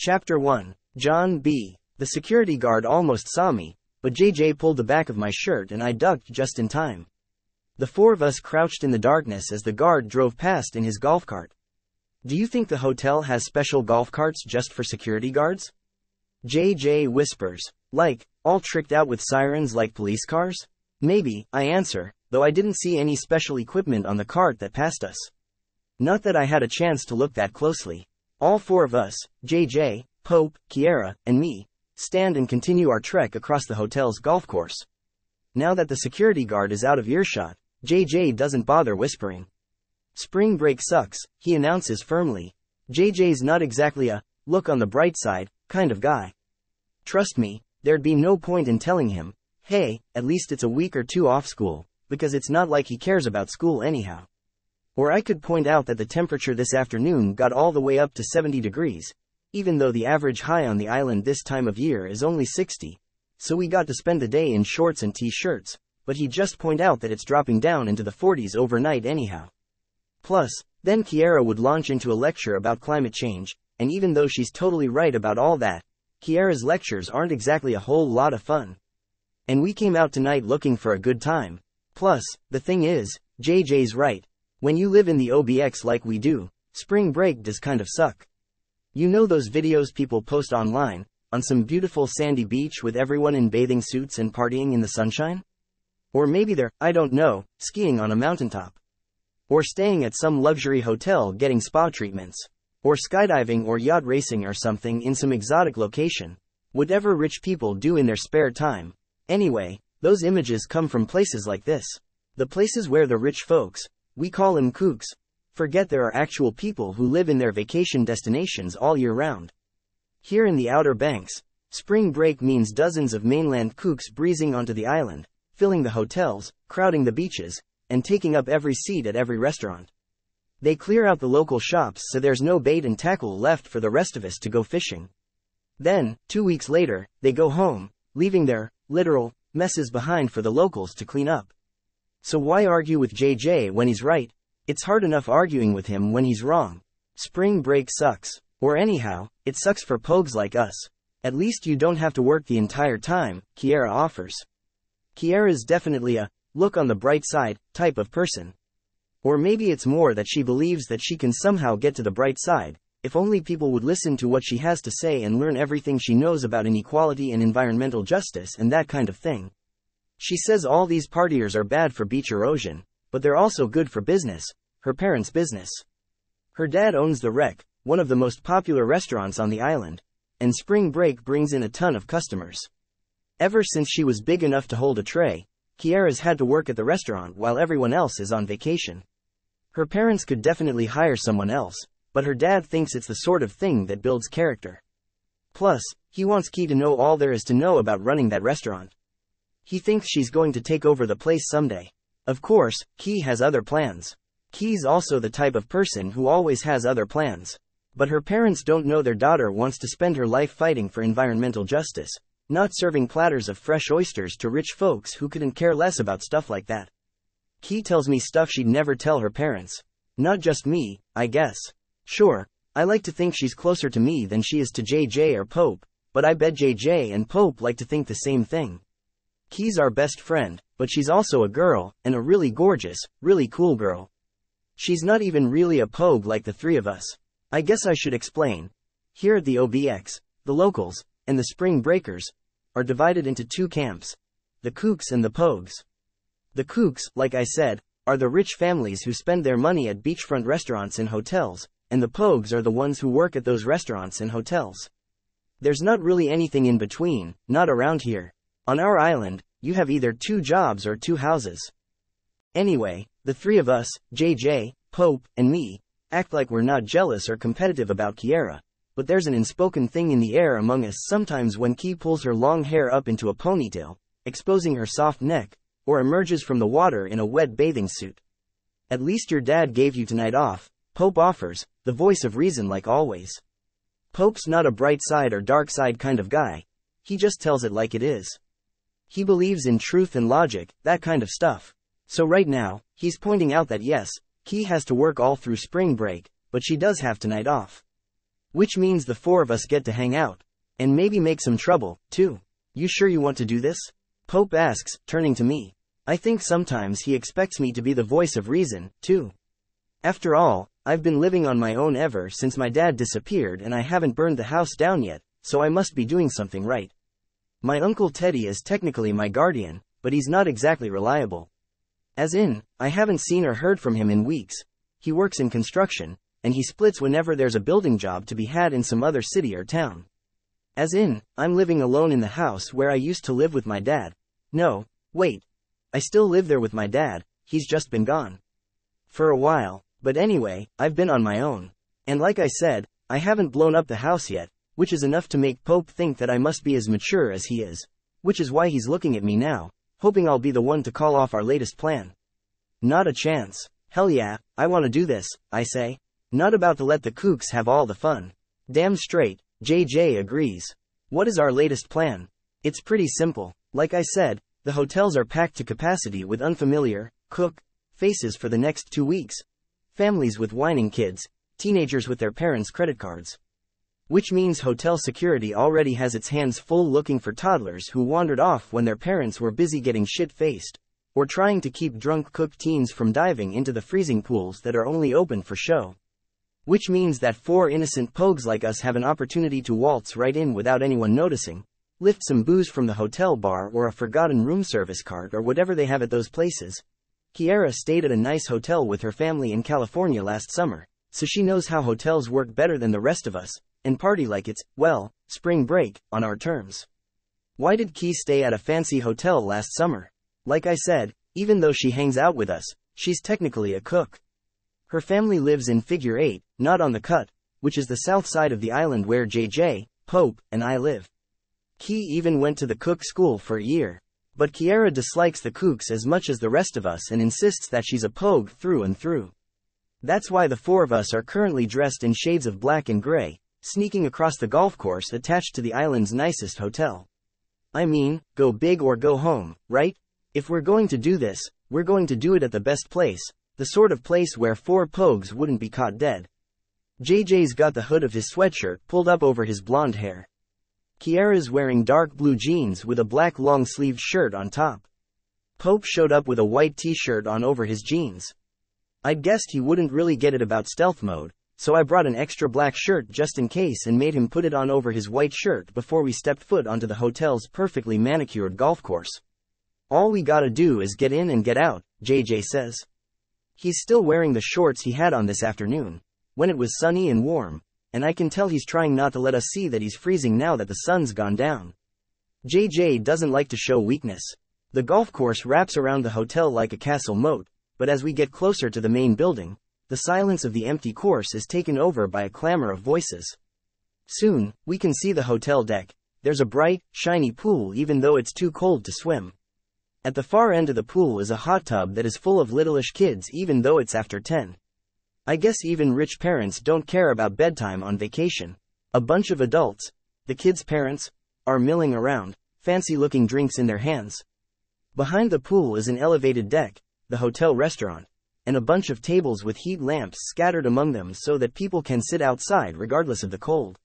Chapter 1 John B. The security guard almost saw me, but JJ pulled the back of my shirt and I ducked just in time. The four of us crouched in the darkness as the guard drove past in his golf cart. Do you think the hotel has special golf carts just for security guards? JJ whispers. Like, all tricked out with sirens like police cars? Maybe, I answer, though I didn't see any special equipment on the cart that passed us. Not that I had a chance to look that closely. All four of us, JJ, Pope, Kiara, and me, stand and continue our trek across the hotel's golf course. Now that the security guard is out of earshot, JJ doesn't bother whispering. Spring break sucks, he announces firmly. JJ's not exactly a look on the bright side kind of guy. Trust me, there'd be no point in telling him, hey, at least it's a week or two off school, because it's not like he cares about school anyhow. Or I could point out that the temperature this afternoon got all the way up to 70 degrees, even though the average high on the island this time of year is only 60. So we got to spend the day in shorts and t-shirts, but he just point out that it's dropping down into the 40s overnight anyhow. Plus, then Kiara would launch into a lecture about climate change, and even though she's totally right about all that, Kiara's lectures aren't exactly a whole lot of fun. And we came out tonight looking for a good time. Plus, the thing is, JJ's right. When you live in the OBX like we do, spring break does kind of suck. You know those videos people post online, on some beautiful sandy beach with everyone in bathing suits and partying in the sunshine? Or maybe they're, I don't know, skiing on a mountaintop. Or staying at some luxury hotel getting spa treatments. Or skydiving or yacht racing or something in some exotic location. Whatever rich people do in their spare time. Anyway, those images come from places like this. The places where the rich folks, we call them kooks, forget there are actual people who live in their vacation destinations all year round. Here in the Outer Banks, spring break means dozens of mainland kooks breezing onto the island, filling the hotels, crowding the beaches, and taking up every seat at every restaurant. They clear out the local shops so there's no bait and tackle left for the rest of us to go fishing. Then, two weeks later, they go home, leaving their, literal, messes behind for the locals to clean up. So why argue with JJ when he's right? It's hard enough arguing with him when he's wrong. Spring break sucks. Or anyhow, it sucks for pogues like us. At least you don't have to work the entire time, Kiara offers. Kiara's definitely a, look on the bright side, type of person. Or maybe it's more that she believes that she can somehow get to the bright side, if only people would listen to what she has to say and learn everything she knows about inequality and environmental justice and that kind of thing. She says all these partiers are bad for beach erosion, but they're also good for business, her parents' business. Her dad owns the Wreck, one of the most popular restaurants on the island, and spring break brings in a ton of customers. Ever since she was big enough to hold a tray, Kiara's had to work at the restaurant while everyone else is on vacation. Her parents could definitely hire someone else, but her dad thinks it's the sort of thing that builds character. Plus, he wants Kie to know all there is to know about running that restaurant. He thinks she's going to take over the place someday. Of course, Kie has other plans. Kie's also the type of person who always has other plans. But her parents don't know their daughter wants to spend her life fighting for environmental justice, not serving platters of fresh oysters to rich folks who couldn't care less about stuff like that. Kie tells me stuff she'd never tell her parents. Not just me, I guess. Sure, I like to think she's closer to me than she is to JJ or Pope, but I bet JJ and Pope like to think the same thing. Kie's our best friend, but she's also a girl, and a really gorgeous, really cool girl. She's not even really a pogue like the three of us. I guess I should explain. Here at the OBX, the locals, and the spring breakers, are divided into two camps the kooks and the pogues. The kooks, like I said, are the rich families who spend their money at beachfront restaurants and hotels, and the pogues are the ones who work at those restaurants and hotels. There's not really anything in between, not around here. On our island, you have either two jobs or two houses. Anyway, the three of us, JJ, Pope, and me, act like we're not jealous or competitive about Kiara, but there's an unspoken thing in the air among us sometimes when Kie pulls her long hair up into a ponytail, exposing her soft neck, or emerges from the water in a wet bathing suit. At least your dad gave you tonight off, Pope offers, the voice of reason like always. Pope's not a bright side or dark side kind of guy, he just tells it like it is. He believes in truth and logic, that kind of stuff. So right now, he's pointing out that yes, Kie has to work all through spring break, but she does have tonight off. Which means the four of us get to hang out. And maybe make some trouble, too. You sure you want to do this? Pope asks, turning to me. I think sometimes he expects me to be the voice of reason, too. After all, I've been living on my own ever since my dad disappeared and I haven't burned the house down yet, so I must be doing something right. My uncle Teddy is technically my guardian, but he's not exactly reliable. As in, I haven't seen or heard from him in weeks. He works in construction, and he splits whenever there's a building job to be had in some other city or town. As in, I'm living alone in the house where I used to live with my dad. No, wait. I still live there with my dad, he's just been gone. For a while, but anyway, I've been on my own. And like I said, I haven't blown up the house yet, which is enough to make Pope think that I must be as mature as he is. Which is why he's looking at me now, hoping I'll be the one to call off our latest plan. Not a chance. Hell yeah, I want to do this, I say. Not about to let the kooks have all the fun. Damn straight, JJ agrees. What is our latest plan? It's pretty simple. Like I said, the hotels are packed to capacity with unfamiliar, kook, faces for the next two weeks. Families with whining kids, teenagers with their parents' credit cards. Which means hotel security already has its hands full looking for toddlers who wandered off when their parents were busy getting shit faced, or trying to keep drunk kook teens from diving into the freezing pools that are only open for show. Which means that four innocent pogues like us have an opportunity to waltz right in without anyone noticing, lift some booze from the hotel bar or a forgotten room service card or whatever they have at those places. Kiara stayed at a nice hotel with her family in California last summer, so she knows how hotels work better than the rest of us, and party like it's, well, spring break, on our terms. Why did Kie stay at a fancy hotel last summer? Like I said, even though she hangs out with us, she's technically a kook. Her family lives in Figure 8, not on the Cut, which is the south side of the island where JJ, Pope, and I live. Kie even went to the kook school for a year. But Kiara dislikes the kooks as much as the rest of us and insists that she's a pogue through and through. That's why the four of us are currently dressed in shades of black and gray, sneaking across the golf course attached to the island's nicest hotel. I mean, go big or go home, right? If we're going to do this, we're going to do it at the best place, the sort of place where four pogues wouldn't be caught dead. JJ's got the hood of his sweatshirt pulled up over his blonde hair. Kiara's wearing dark blue jeans with a black long sleeved shirt on top. Pope showed up with a white t shirt on over his jeans. I'd guessed he wouldn't really get it about stealth mode, so I brought an extra black shirt just in case and made him put it on over his white shirt before we stepped foot onto the hotel's perfectly manicured golf course. All we gotta do is get in and get out, JJ says. He's still wearing the shorts he had on this afternoon, when it was sunny and warm, and I can tell he's trying not to let us see that he's freezing now that the sun's gone down. JJ doesn't like to show weakness. The golf course wraps around the hotel like a castle moat, but as we get closer to the main building, the silence of the empty course is taken over by a clamor of voices. Soon, we can see the hotel deck. There's a bright, shiny pool even though it's too cold to swim. At the far end of the pool is a hot tub that is full of littleish kids even though it's after 10. I guess even rich parents don't care about bedtime on vacation. A bunch of adults, the kids' parents, are milling around, fancy looking drinks in their hands. Behind the pool is an elevated deck, the hotel restaurant and a bunch of tables with heat lamps scattered among them so that people can sit outside regardless of the cold.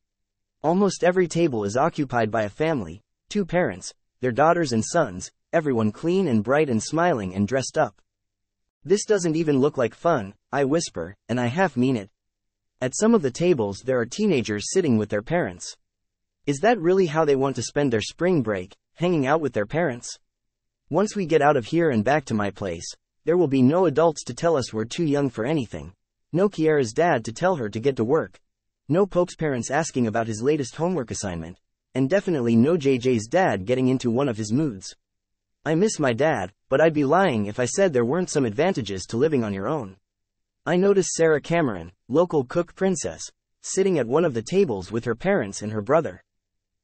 Almost every table is occupied by a family, two parents, their daughters and sons, everyone clean and bright and smiling and dressed up. This doesn't even look like fun, I whisper, and I half mean it. At some of the tables there are teenagers sitting with their parents. Is that really how they want to spend their spring break, hanging out with their parents? Once we get out of here and back to my place, there will be no adults to tell us we're too young for anything. No Kiara's dad to tell her to get to work. No Pope's parents asking about his latest homework assignment. And definitely no JJ's dad getting into one of his moods. I miss my dad, but I'd be lying if I said there weren't some advantages to living on your own. I noticed Sarah Cameron, local kook princess, sitting at one of the tables with her parents and her brother.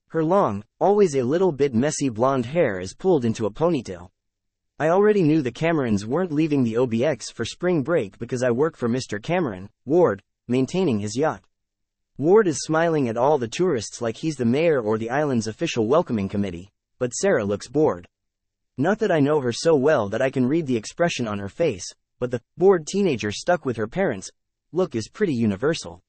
Her long, always a little bit messy blonde hair is pulled into a ponytail. I already knew the Camerons weren't leaving the OBX for spring break because I work for Mr. Cameron, Ward, maintaining his yacht. Ward is smiling at all the tourists like he's the mayor or the island's official welcoming committee, but Sarah looks bored. Not that I know her so well that I can read the expression on her face, but the bored teenager stuck with her parents look is pretty universal.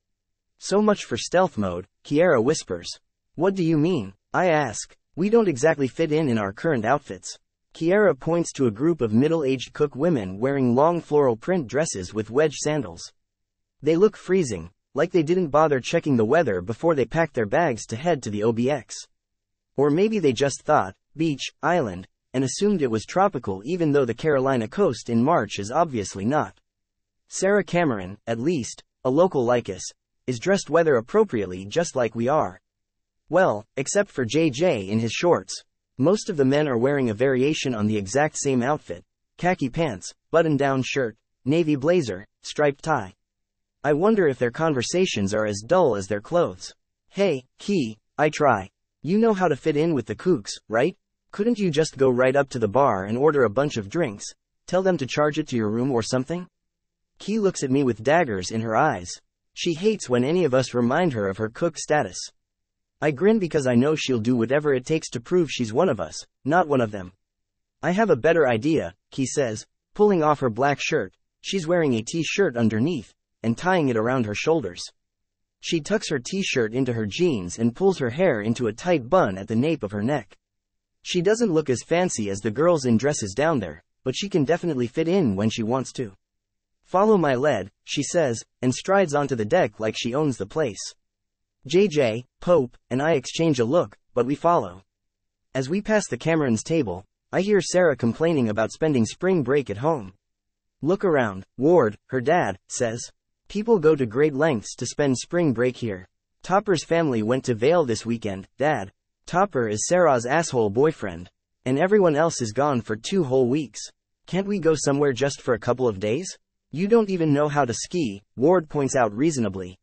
So much for stealth mode, Kiara whispers. What do you mean? I ask. We don't exactly fit in in our current outfits. Kiara points to a group of middle-aged kook women wearing long floral print dresses with wedge sandals. They look freezing, like they didn't bother checking the weather before they packed their bags to head to the OBX. Or maybe they just thought, beach, island, and assumed it was tropical even though the Carolina coast in March is obviously not. Sarah Cameron, at least, a local like us, is dressed weather appropriately just like we are. Well, except for JJ in his shorts. Most of the men are wearing a variation on the exact same outfit khaki pants, button down shirt, navy blazer, striped tie. I wonder if their conversations are as dull as their clothes. Hey, Kie, I try. You know how to fit in with the kooks, right? Couldn't you just go right up to the bar and order a bunch of drinks? Tell them to charge it to your room or something? Kie looks at me with daggers in her eyes. She hates when any of us remind her of her kook status. I grin because I know she'll do whatever it takes to prove she's one of us, not one of them. I have a better idea, Kie says, pulling off her black shirt. She's wearing a t-shirt underneath, and tying it around her shoulders. She tucks her t-shirt into her jeans and pulls her hair into a tight bun at the nape of her neck. She doesn't look as fancy as the girls in dresses down there, but she can definitely fit in when she wants to. Follow my lead, she says, and strides onto the deck like she owns the place. JJ, Pope, and I exchange a look, but we follow. As we pass the Cameron's table, I hear Sarah complaining about spending spring break at home. Look around, Ward, her dad, says. People go to great lengths to spend spring break here. Topper's family went to Vail this weekend, Dad, Topper is Sarah's asshole boyfriend. And everyone else is gone for two whole weeks. Can't we go somewhere just for a couple of days? You don't even know how to ski, Ward points out reasonably.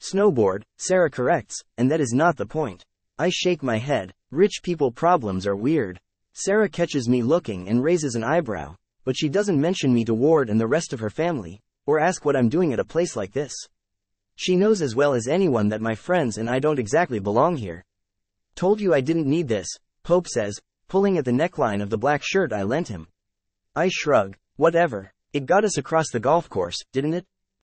Snowboard, Sarah corrects, and that is not the point. I shake my head. Rich people problems are weird. Sarah catches me looking and raises an eyebrow, but she doesn't mention me to Ward and the rest of her family, or ask what I'm doing at a place like this. She knows as well as anyone that my friends and I don't exactly belong here. Told you I didn't need this, Pope says, pulling at the neckline of the black shirt I lent him. I shrug, whatever. It got us across the golf course, didn't it?